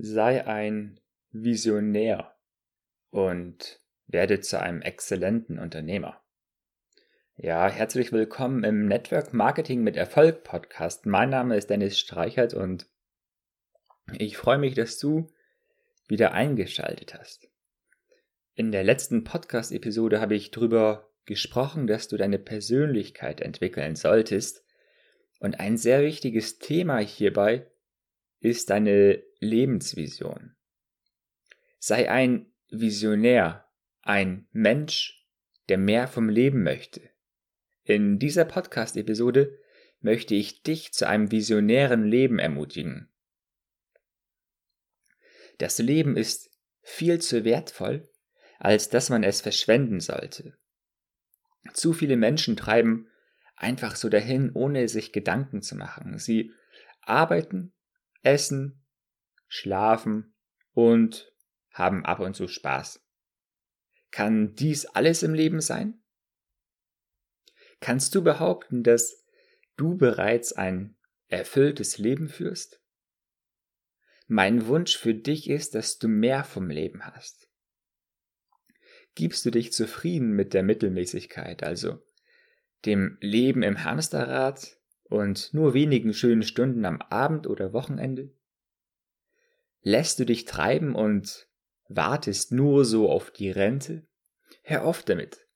sei ein Visionär und werde zu einem exzellenten Unternehmer. Ja, herzlich willkommen im Network Marketing mit Erfolg Podcast. Mein Name ist Dennis Streichert und ich freue mich, dass du wieder eingeschaltet hast. In der letzten Podcast-Episode habe ich darüber gesprochen, dass du deine Persönlichkeit entwickeln solltest. Und ein sehr wichtiges Thema hierbei ist deine Lebensvision. Sei ein Visionär, ein Mensch, der mehr vom Leben möchte. In dieser Podcast-Episode möchte ich dich zu einem visionären Leben ermutigen. Das Leben ist viel zu wertvoll, als dass man es verschwenden sollte. Zu viele Menschen treiben einfach so dahin, ohne sich Gedanken zu machen. Sie arbeiten, essen, schlafen und haben ab und zu Spaß. Kann dies alles im Leben sein? Kannst du behaupten, dass du bereits ein erfülltes Leben führst? Mein Wunsch für dich ist, dass du mehr vom Leben hast. Gibst du dich zufrieden mit der Mittelmäßigkeit, also dem Leben im Hamsterrad und nur wenigen schönen Stunden am Abend oder Wochenende? Lässt du dich treiben und wartest nur so auf die Rente? Hör auf damit.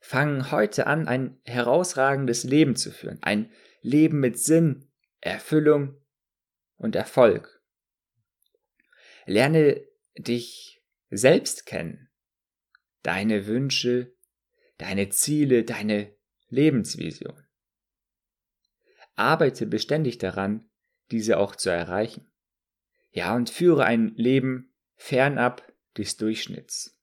Fang heute an, ein herausragendes Leben zu führen, ein Leben mit Sinn, Erfüllung und Erfolg. Lerne dich selbst kennen, deine Wünsche, deine Ziele, deine Lebensvision. Arbeite beständig daran, diese auch zu erreichen. Ja, und führe ein Leben fernab des Durchschnitts.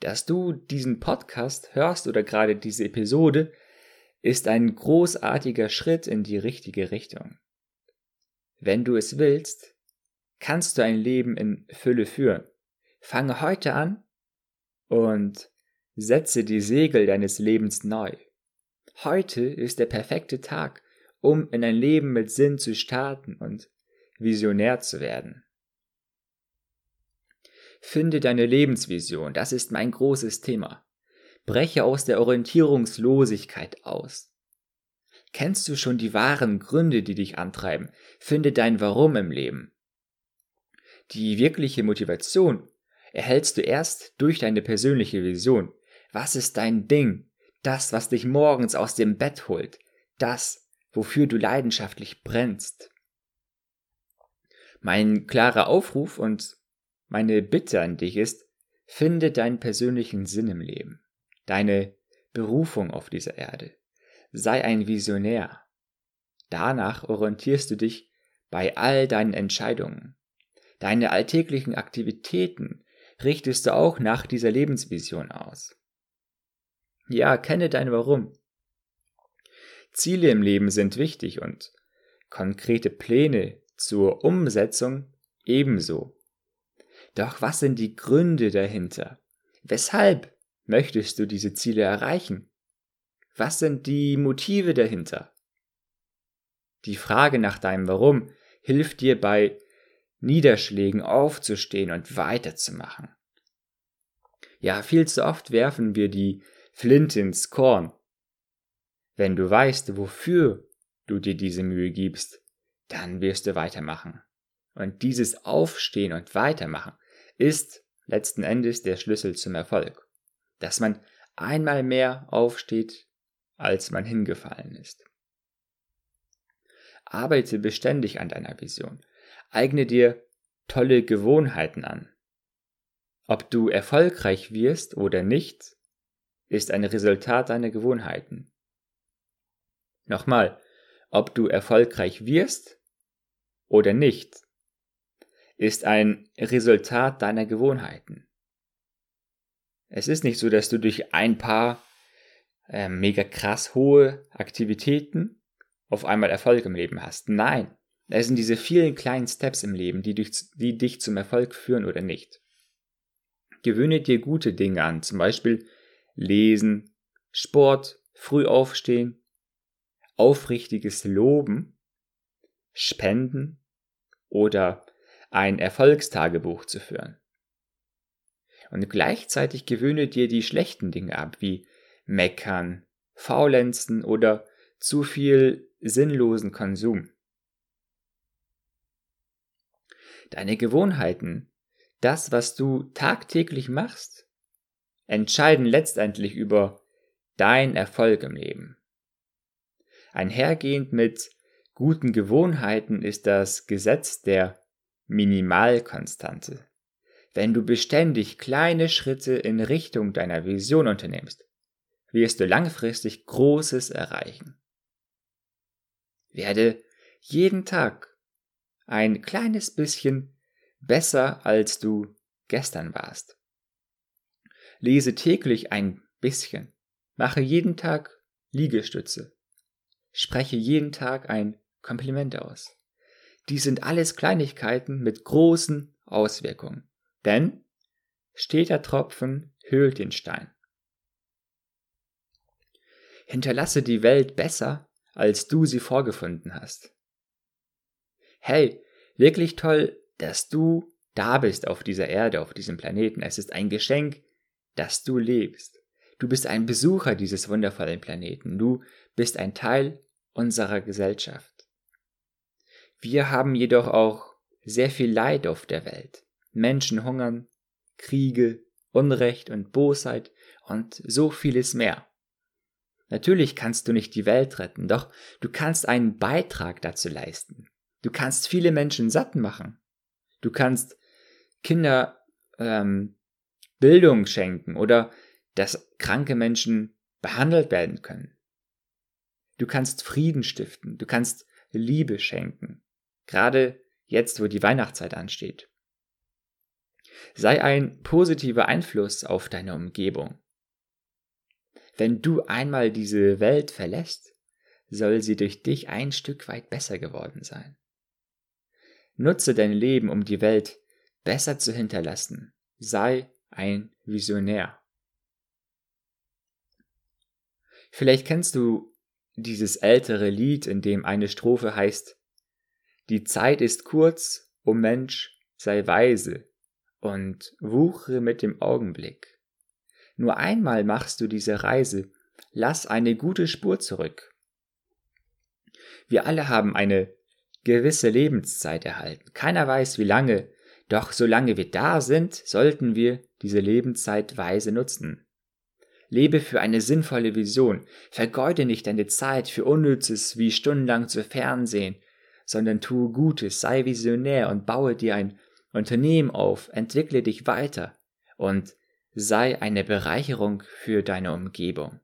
Dass du diesen Podcast hörst oder gerade diese Episode, ist ein großartiger Schritt in die richtige Richtung. Wenn du es willst, kannst du ein Leben in Fülle führen. Fange heute an und setze die Segel deines Lebens neu. Heute ist der perfekte Tag, um in ein Leben mit Sinn zu starten und visionär zu werden. Finde deine Lebensvision, das ist mein großes Thema. Breche aus der Orientierungslosigkeit aus. Kennst du schon die wahren Gründe, die dich antreiben? Finde dein Warum im Leben. Die wirkliche Motivation erhältst du erst durch deine persönliche Vision. Was ist dein Ding? das, was dich morgens aus dem Bett holt, das, wofür du leidenschaftlich brennst. Mein klarer Aufruf und meine Bitte an dich ist, finde deinen persönlichen Sinn im Leben, deine Berufung auf dieser Erde. Sei ein Visionär. Danach orientierst du dich bei all deinen Entscheidungen. Deine alltäglichen Aktivitäten richtest du auch nach dieser Lebensvision aus. Ja, kenne dein Warum. Ziele im Leben sind wichtig und konkrete Pläne zur Umsetzung ebenso. Doch was sind die Gründe dahinter? Weshalb möchtest du diese Ziele erreichen? Was sind die Motive dahinter? Die Frage nach deinem Warum hilft dir bei Niederschlägen aufzustehen und weiterzumachen. Ja, viel zu oft werfen wir die Flint ins Korn. Wenn du weißt, wofür du dir diese Mühe gibst, dann wirst du weitermachen. Und dieses Aufstehen und Weitermachen ist letzten Endes der Schlüssel zum Erfolg. Dass man einmal mehr aufsteht, als man hingefallen ist. Arbeite beständig an deiner Vision. Eigne dir tolle Gewohnheiten an. Ob du erfolgreich wirst oder nicht, ist ein Resultat deiner Gewohnheiten. Nochmal, ob du erfolgreich wirst oder nicht, ist ein Resultat deiner Gewohnheiten. Es ist nicht so, dass du durch ein paar äh, mega krass hohe Aktivitäten auf einmal Erfolg im Leben hast. Nein, es sind diese vielen kleinen Steps im Leben, die, durch, die dich zum Erfolg führen oder nicht. Gewöhne dir gute Dinge an, zum Beispiel Lesen, Sport, früh aufstehen, aufrichtiges Loben, Spenden oder ein Erfolgstagebuch zu führen. Und gleichzeitig gewöhne dir die schlechten Dinge ab, wie Meckern, Faulenzen oder zu viel sinnlosen Konsum. Deine Gewohnheiten, das, was du tagtäglich machst, entscheiden letztendlich über dein Erfolg im Leben. Einhergehend mit guten Gewohnheiten ist das Gesetz der Minimalkonstante. Wenn du beständig kleine Schritte in Richtung deiner Vision unternimmst, wirst du langfristig Großes erreichen. Werde jeden Tag ein kleines bisschen besser, als du gestern warst. Lese täglich ein bisschen. Mache jeden Tag Liegestütze. Spreche jeden Tag ein Kompliment aus. Dies sind alles Kleinigkeiten mit großen Auswirkungen. Denn steter Tropfen höhlt den Stein. Hinterlasse die Welt besser, als du sie vorgefunden hast. Hey, wirklich toll, dass du da bist auf dieser Erde, auf diesem Planeten. Es ist ein Geschenk, dass du lebst. Du bist ein Besucher dieses wundervollen Planeten. Du bist ein Teil unserer Gesellschaft. Wir haben jedoch auch sehr viel Leid auf der Welt. Menschen hungern, Kriege, Unrecht und Bosheit und so vieles mehr. Natürlich kannst du nicht die Welt retten, doch du kannst einen Beitrag dazu leisten. Du kannst viele Menschen satt machen. Du kannst Kinder ähm, Bildung schenken oder dass kranke Menschen behandelt werden können. Du kannst Frieden stiften, du kannst Liebe schenken, gerade jetzt, wo die Weihnachtszeit ansteht. Sei ein positiver Einfluss auf deine Umgebung. Wenn du einmal diese Welt verlässt, soll sie durch dich ein Stück weit besser geworden sein. Nutze dein Leben, um die Welt besser zu hinterlassen. Sei ein Visionär. Vielleicht kennst du dieses ältere Lied, in dem eine Strophe heißt Die Zeit ist kurz, o Mensch, sei weise, und wuchere mit dem Augenblick. Nur einmal machst du diese Reise, lass eine gute Spur zurück. Wir alle haben eine gewisse Lebenszeit erhalten. Keiner weiß, wie lange, doch solange wir da sind, sollten wir diese Lebenszeit weise nutzen. Lebe für eine sinnvolle Vision, vergeude nicht deine Zeit für Unnützes wie stundenlang zu Fernsehen, sondern tue Gutes, sei visionär und baue dir ein Unternehmen auf, entwickle dich weiter und sei eine Bereicherung für deine Umgebung.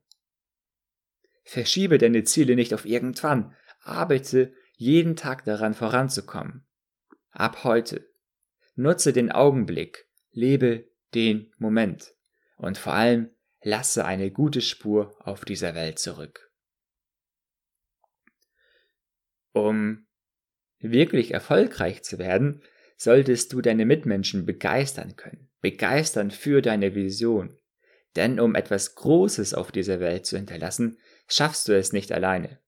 Verschiebe deine Ziele nicht auf irgendwann, arbeite jeden Tag daran voranzukommen. Ab heute. Nutze den Augenblick, lebe den Moment und vor allem lasse eine gute Spur auf dieser Welt zurück. Um wirklich erfolgreich zu werden, solltest du deine Mitmenschen begeistern können, begeistern für deine Vision. Denn um etwas Großes auf dieser Welt zu hinterlassen, schaffst du es nicht alleine.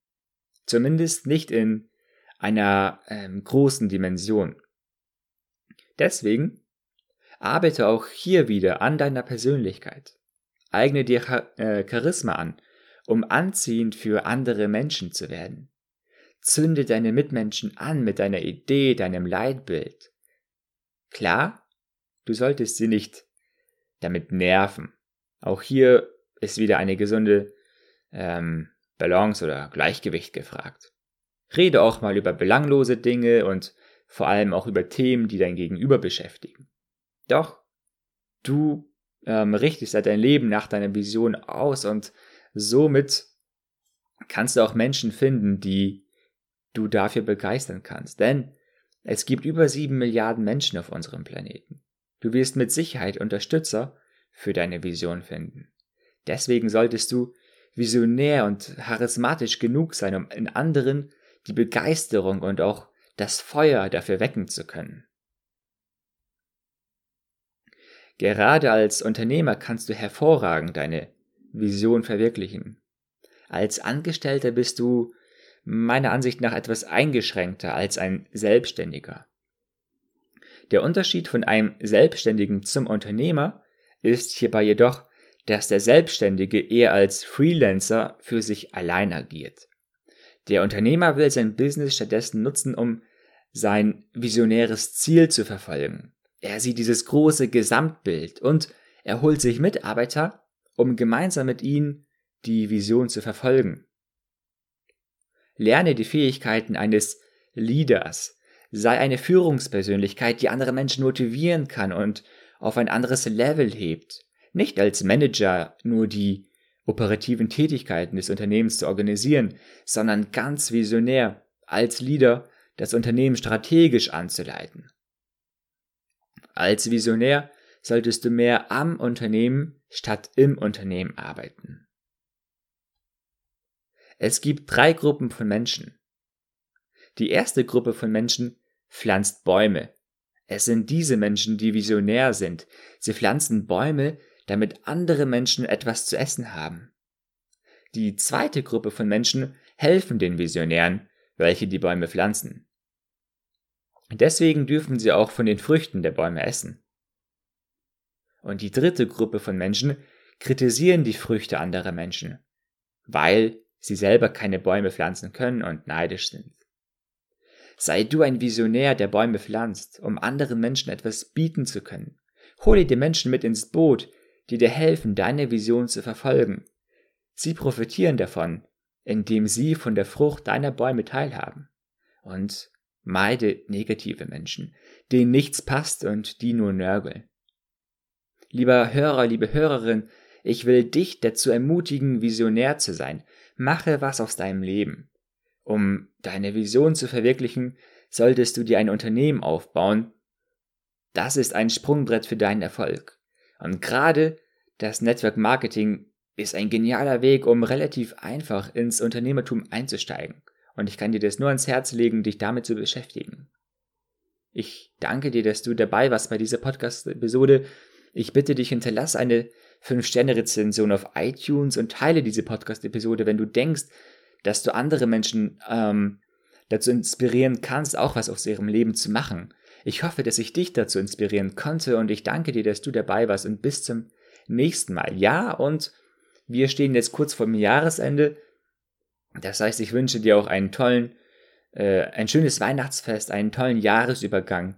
Zumindest nicht in einer ähm, großen Dimension. Deswegen arbeite auch hier wieder an deiner Persönlichkeit. Eigne dir äh, Charisma an, um anziehend für andere Menschen zu werden. Zünde deine Mitmenschen an mit deiner Idee, deinem Leitbild. Klar, du solltest sie nicht damit nerven. Auch hier ist wieder eine gesunde ähm, Balance oder Gleichgewicht gefragt. Rede auch mal über belanglose Dinge und vor allem auch über Themen, die dein Gegenüber beschäftigen. Doch, du ähm, richtest ja dein Leben nach deiner Vision aus und somit kannst du auch Menschen finden, die du dafür begeistern kannst. Denn es gibt über sieben Milliarden Menschen auf unserem Planeten. Du wirst mit Sicherheit Unterstützer für deine Vision finden. Deswegen solltest du visionär und charismatisch genug sein, um in anderen die Begeisterung und auch das Feuer dafür wecken zu können. Gerade als Unternehmer kannst du hervorragend deine Vision verwirklichen. Als Angestellter bist du meiner Ansicht nach etwas eingeschränkter als ein Selbstständiger. Der Unterschied von einem Selbstständigen zum Unternehmer ist hierbei jedoch, dass der Selbstständige eher als Freelancer für sich allein agiert. Der Unternehmer will sein Business stattdessen nutzen, um sein visionäres Ziel zu verfolgen. Er sieht dieses große Gesamtbild und er holt sich Mitarbeiter, um gemeinsam mit ihnen die Vision zu verfolgen. Lerne die Fähigkeiten eines Leaders, sei eine Führungspersönlichkeit, die andere Menschen motivieren kann und auf ein anderes Level hebt. Nicht als Manager nur die operativen Tätigkeiten des Unternehmens zu organisieren, sondern ganz visionär als Leader das Unternehmen strategisch anzuleiten. Als Visionär solltest du mehr am Unternehmen statt im Unternehmen arbeiten. Es gibt drei Gruppen von Menschen. Die erste Gruppe von Menschen pflanzt Bäume. Es sind diese Menschen, die visionär sind. Sie pflanzen Bäume, damit andere Menschen etwas zu essen haben. Die zweite Gruppe von Menschen helfen den Visionären, welche die Bäume pflanzen. Deswegen dürfen sie auch von den Früchten der Bäume essen. Und die dritte Gruppe von Menschen kritisieren die Früchte anderer Menschen, weil sie selber keine Bäume pflanzen können und neidisch sind. Sei du ein Visionär, der Bäume pflanzt, um anderen Menschen etwas bieten zu können. Hole die Menschen mit ins Boot, die dir helfen, deine Vision zu verfolgen. Sie profitieren davon, indem sie von der Frucht deiner Bäume teilhaben. Und meide negative Menschen, denen nichts passt und die nur nörgeln. Lieber Hörer, liebe Hörerin, ich will dich dazu ermutigen, visionär zu sein. Mache was aus deinem Leben. Um deine Vision zu verwirklichen, solltest du dir ein Unternehmen aufbauen. Das ist ein Sprungbrett für deinen Erfolg. Und gerade das Network Marketing ist ein genialer Weg, um relativ einfach ins Unternehmertum einzusteigen. Und ich kann dir das nur ans Herz legen, dich damit zu beschäftigen. Ich danke dir, dass du dabei warst bei dieser Podcast-Episode. Ich bitte dich, hinterlasse eine 5-Sterne-Rezension auf iTunes und teile diese Podcast-Episode, wenn du denkst, dass du andere Menschen ähm, dazu inspirieren kannst, auch was aus ihrem Leben zu machen. Ich hoffe, dass ich dich dazu inspirieren konnte und ich danke dir, dass du dabei warst und bis zum nächsten Mal. Ja, und wir stehen jetzt kurz vor dem Jahresende. Das heißt, ich wünsche dir auch einen tollen, äh, ein schönes Weihnachtsfest, einen tollen Jahresübergang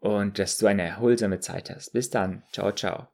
und dass du eine erholsame Zeit hast. Bis dann. Ciao, ciao.